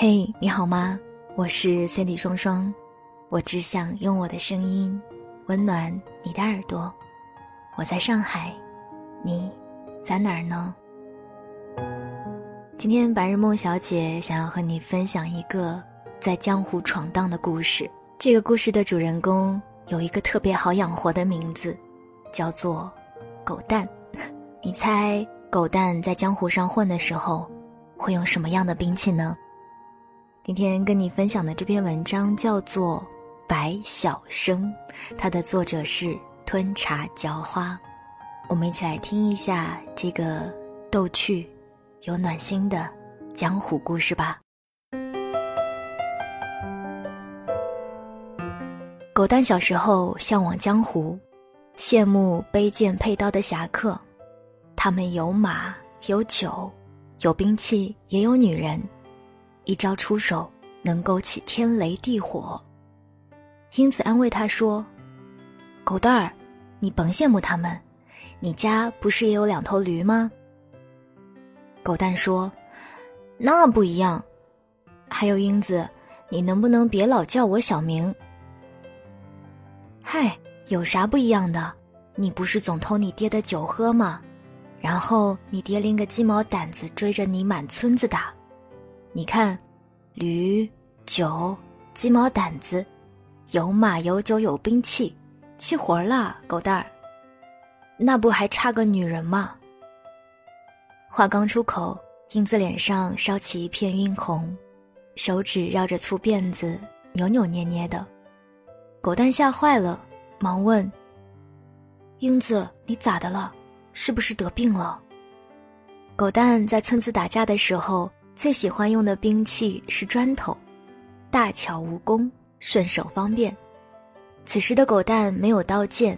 嘿，你好吗？我是 Cindy 双双，我只想用我的声音温暖你的耳朵。我在上海，你在哪儿呢？今天白日梦小姐想要和你分享一个在江湖闯荡的故事。这个故事的主人公有一个特别好养活的名字，叫做狗蛋。你猜狗蛋在江湖上混的时候？会用什么样的兵器呢？今天跟你分享的这篇文章叫做《白小生》，它的作者是吞茶嚼花。我们一起来听一下这个逗趣、有暖心的江湖故事吧。狗蛋小时候向往江湖，羡慕背剑佩刀的侠客，他们有马有酒。有兵器，也有女人，一招出手能勾起天雷地火。英子安慰他说：“狗蛋儿，你甭羡慕他们，你家不是也有两头驴吗？”狗蛋说：“那不一样。还有英子，你能不能别老叫我小名？”嗨，有啥不一样的？你不是总偷你爹的酒喝吗？然后你爹拎个鸡毛掸子追着你满村子打，你看，驴、酒、鸡毛掸子，有马有酒有兵器，齐活了，狗蛋儿。那不还差个女人吗？话刚出口，英子脸上烧起一片晕红，手指绕着粗辫子扭扭捏捏的，狗蛋吓坏了，忙问：“英子，你咋的了？”是不是得病了？狗蛋在村子打架的时候，最喜欢用的兵器是砖头，大巧无工，顺手方便。此时的狗蛋没有刀剑，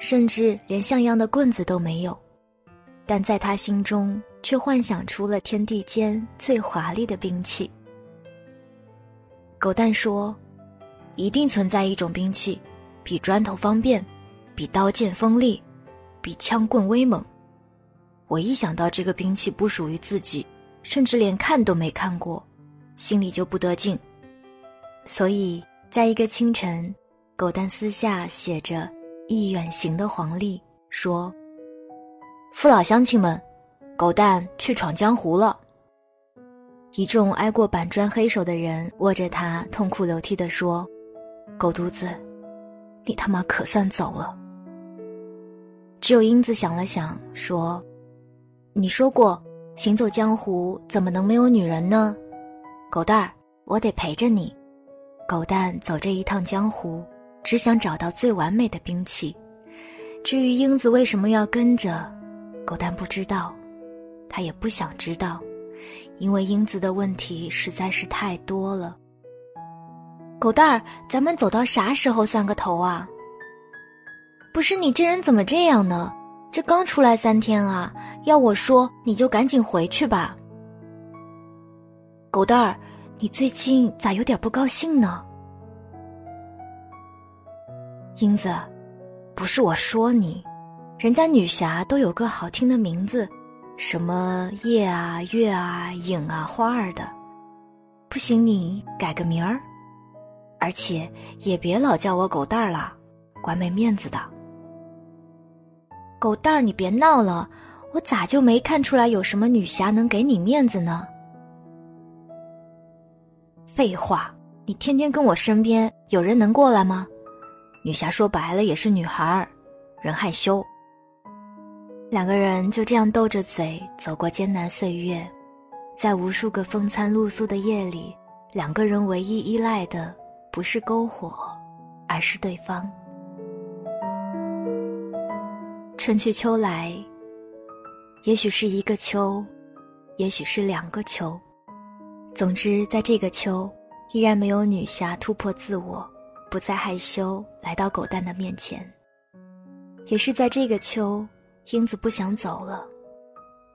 甚至连像样的棍子都没有，但在他心中却幻想出了天地间最华丽的兵器。狗蛋说：“一定存在一种兵器，比砖头方便，比刀剑锋利。”比枪棍威猛，我一想到这个兵器不属于自己，甚至连看都没看过，心里就不得劲。所以，在一个清晨，狗蛋私下写着一远行的黄历，说：“父老乡亲们，狗蛋去闯江湖了。”一众挨过板砖黑手的人握着他，痛哭流涕地说：“狗犊子，你他妈可算走了。”只有英子想了想，说：“你说过，行走江湖怎么能没有女人呢？狗蛋儿，我得陪着你。狗蛋走这一趟江湖，只想找到最完美的兵器。至于英子为什么要跟着，狗蛋不知道，他也不想知道，因为英子的问题实在是太多了。狗蛋儿，咱们走到啥时候算个头啊？”不是你这人怎么这样呢？这刚出来三天啊，要我说你就赶紧回去吧。狗蛋儿，你最近咋有点不高兴呢？英子，不是我说你，人家女侠都有个好听的名字，什么夜啊、月啊、影啊、花儿的，不行你改个名儿，而且也别老叫我狗蛋儿了，怪没面子的。狗蛋儿，你别闹了！我咋就没看出来有什么女侠能给你面子呢？废话，你天天跟我身边有人能过来吗？女侠说白了也是女孩儿，人害羞。两个人就这样斗着嘴走过艰难岁月，在无数个风餐露宿的夜里，两个人唯一依赖的不是篝火，而是对方。春去秋来，也许是一个秋，也许是两个秋。总之，在这个秋，依然没有女侠突破自我，不再害羞来到狗蛋的面前。也是在这个秋，英子不想走了，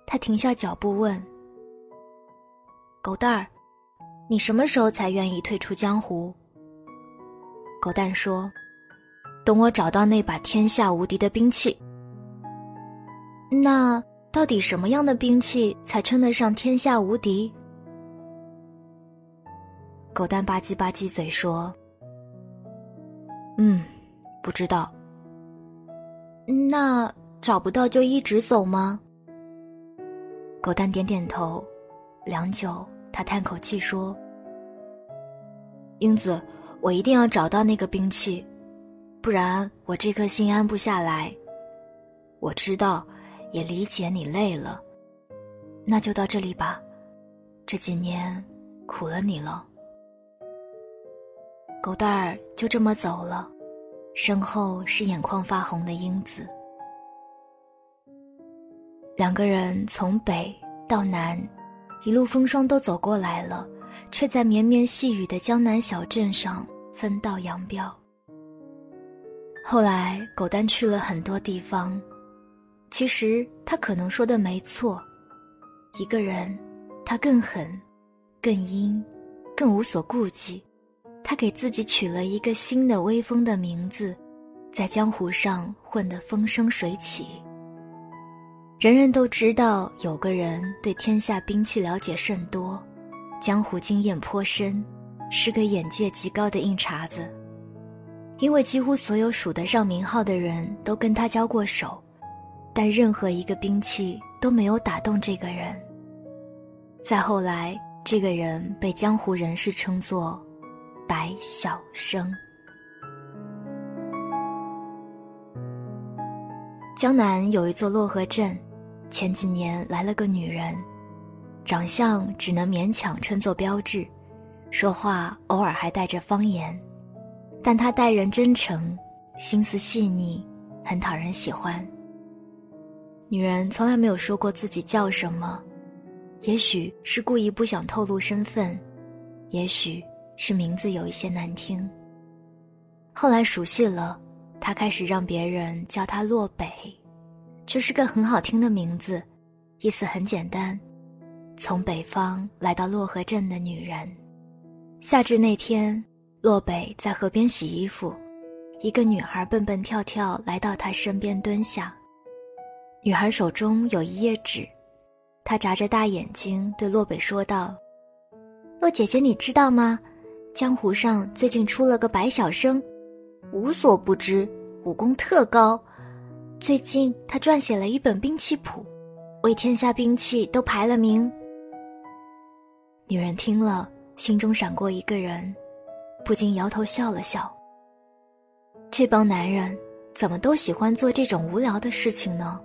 她停下脚步问：“狗蛋儿，你什么时候才愿意退出江湖？”狗蛋说：“等我找到那把天下无敌的兵器。”那到底什么样的兵器才称得上天下无敌？狗蛋吧唧吧唧嘴说：“嗯，不知道。那找不到就一直走吗？”狗蛋点点头，良久，他叹口气说：“英子，我一定要找到那个兵器，不然我这颗心安不下来。我知道，也理解你累了，那就到这里吧。这几年苦了你了。”狗蛋儿就这么走了，身后是眼眶发红的英子。两个人从北到南，一路风霜都走过来了，却在绵绵细雨的江南小镇上分道扬镳。后来，狗蛋去了很多地方，其实他可能说的没错，一个人，他更狠，更阴，更无所顾忌。他给自己取了一个新的威风的名字，在江湖上混得风生水起。人人都知道有个人对天下兵器了解甚多，江湖经验颇深，是个眼界极高的硬茬子。因为几乎所有数得上名号的人都跟他交过手，但任何一个兵器都没有打动这个人。再后来，这个人被江湖人士称作。白晓生。江南有一座洛河镇，前几年来了个女人，长相只能勉强称作标致，说话偶尔还带着方言，但她待人真诚，心思细腻，很讨人喜欢。女人从来没有说过自己叫什么，也许是故意不想透露身份，也许。是名字有一些难听。后来熟悉了，他开始让别人叫他洛北，这是个很好听的名字，意思很简单：从北方来到洛河镇的女人。夏至那天，洛北在河边洗衣服，一个女孩蹦蹦跳跳来到他身边蹲下。女孩手中有一页纸，她眨着大眼睛对洛北说道：“洛姐姐，你知道吗？”江湖上最近出了个白晓生，无所不知，武功特高。最近他撰写了一本兵器谱，为天下兵器都排了名。女人听了，心中闪过一个人，不禁摇头笑了笑。这帮男人怎么都喜欢做这种无聊的事情呢？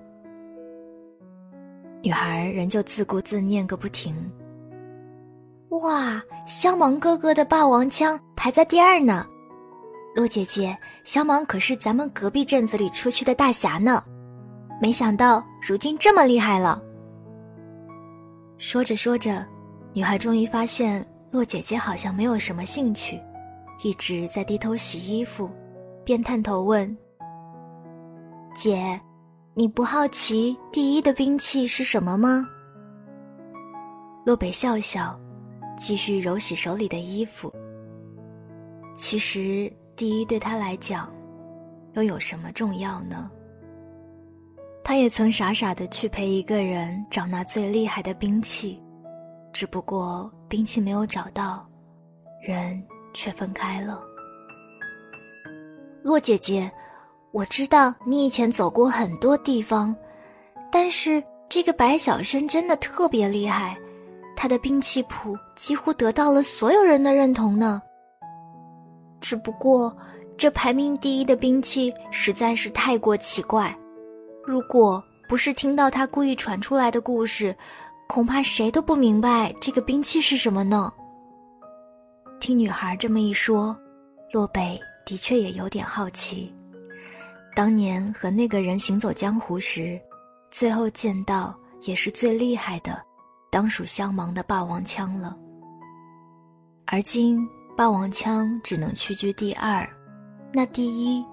女孩仍旧自顾自念个不停。哇，香芒哥哥的霸王枪排在第二呢。洛姐姐，香芒可是咱们隔壁镇子里出去的大侠呢，没想到如今这么厉害了。说着说着，女孩终于发现洛姐姐好像没有什么兴趣，一直在低头洗衣服，便探头问：“姐，你不好奇第一的兵器是什么吗？”洛北笑笑。继续揉洗手里的衣服。其实，第一对他来讲，又有什么重要呢？他也曾傻傻的去陪一个人找那最厉害的兵器，只不过兵器没有找到，人却分开了。洛姐姐，我知道你以前走过很多地方，但是这个白小生真的特别厉害。他的兵器谱几乎得到了所有人的认同呢。只不过，这排名第一的兵器实在是太过奇怪，如果不是听到他故意传出来的故事，恐怕谁都不明白这个兵器是什么呢。听女孩这么一说，洛北的确也有点好奇，当年和那个人行走江湖时，最后见到也是最厉害的。当属香芒的霸王枪了，而今霸王枪只能屈居第二，那第一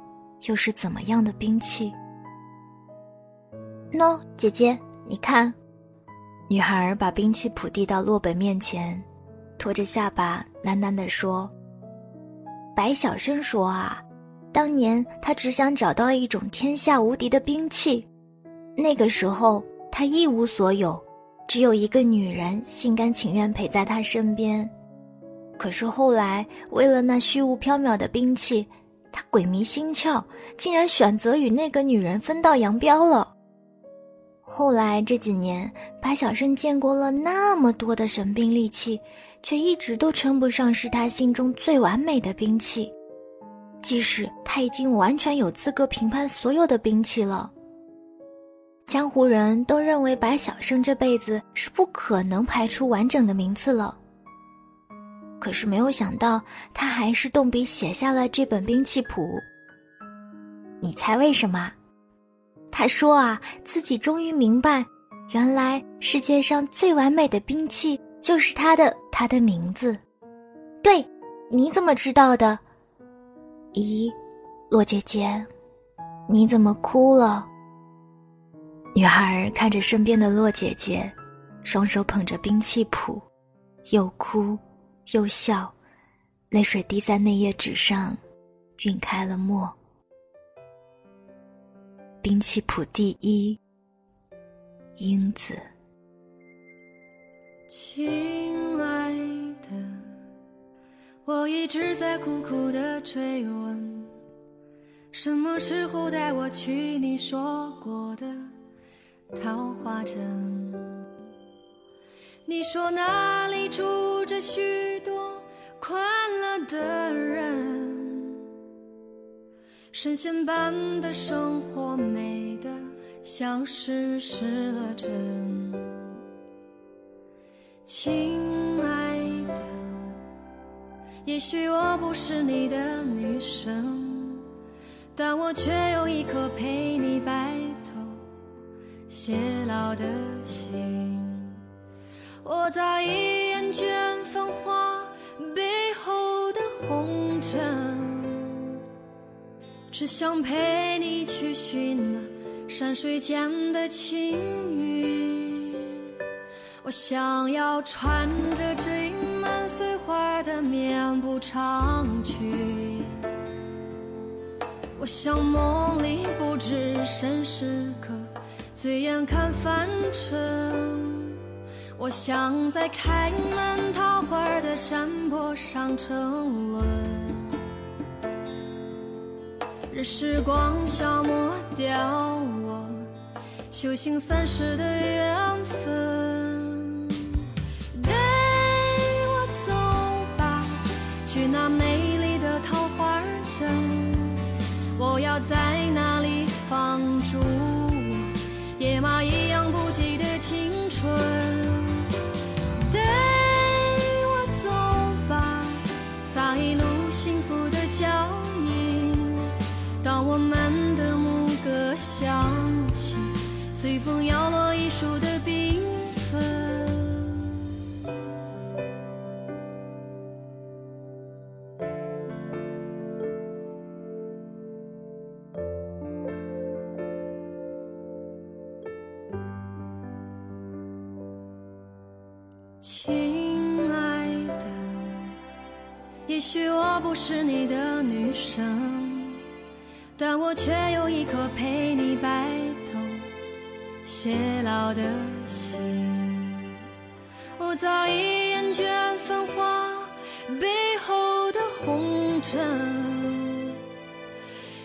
又是怎么样的兵器？喏，姐姐，你看，女孩把兵器谱递到洛北面前，托着下巴喃喃地说：“白小生说啊，当年他只想找到一种天下无敌的兵器，那个时候他一无所有。”只有一个女人心甘情愿陪在他身边，可是后来，为了那虚无缥缈的兵器，他鬼迷心窍，竟然选择与那个女人分道扬镳了。后来这几年，白小生见过了那么多的神兵利器，却一直都称不上是他心中最完美的兵器。即使他已经完全有资格评判所有的兵器了，江湖人都认为白小生这辈子是不可能排出完整的名次了。可是没有想到，他还是动笔写下了这本兵器谱。你猜为什么？他说啊，自己终于明白，原来世界上最完美的兵器就是他的他的名字。对，你怎么知道的？咦，洛姐姐，你怎么哭了？女孩看着身边的洛姐姐，双手捧着兵器谱，又哭。又笑，泪水滴在那页纸上，晕开了墨。兵器谱第一，英子。亲爱的，我一直在苦苦的追问，什么时候带我去你说过的桃花镇？你说那里住着许多快乐的人，神仙般的生活，美得像是失了真。情，也许我不是你的女神，但我却有一颗陪你白头偕老的心。我早已厌倦繁华背后的红尘，只想陪你去寻那山水间的情缘。我想要穿着这的棉布长裙，我想梦里不知身是客，醉眼看凡尘。我想在开满桃花的山坡上沉沦，任时光消磨掉我修行三世的缘分。我要在那里放逐野马一样不羁的青春。带我走吧，洒一路幸福的脚印，当我们的牧歌响起，随风摇落一树的缤亲爱的也许我不是你的女神，但我却有一颗陪你白头偕老的心。我早已厌倦繁华背后的红尘，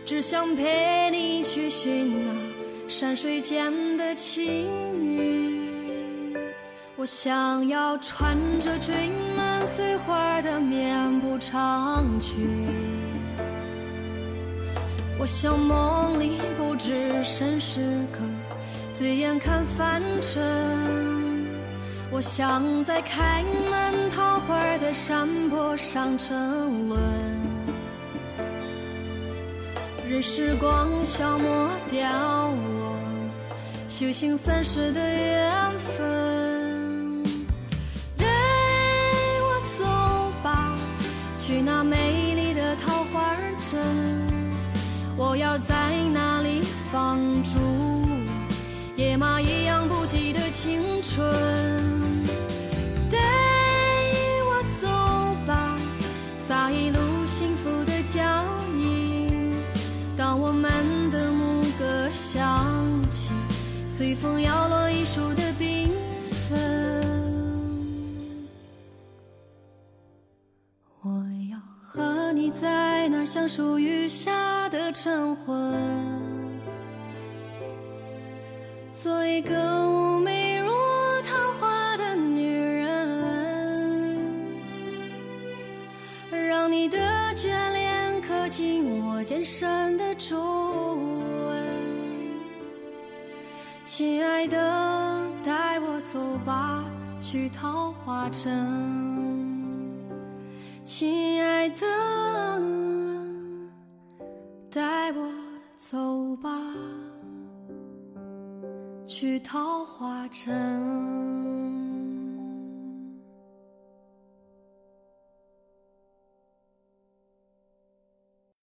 只想陪你去寻那山水间的情缘。我想要穿着缀满碎花的棉布长裙，我想梦里不知身是客，醉眼看凡尘。我想在开满桃花的山坡上沉沦，任时光消磨掉我修行三世的缘分。去那美丽的桃花镇，我要在那里放逐野马一样不羁的青春。带我走吧，洒一路幸福的脚印。当我们的牧歌响起，随风摇树雨下的晨昏，做一个妩媚如桃花的女人，让你的眷恋刻进我渐深的皱纹。亲爱的，带我走吧，去桃花镇。亲爱的，带我走吧，去桃花镇。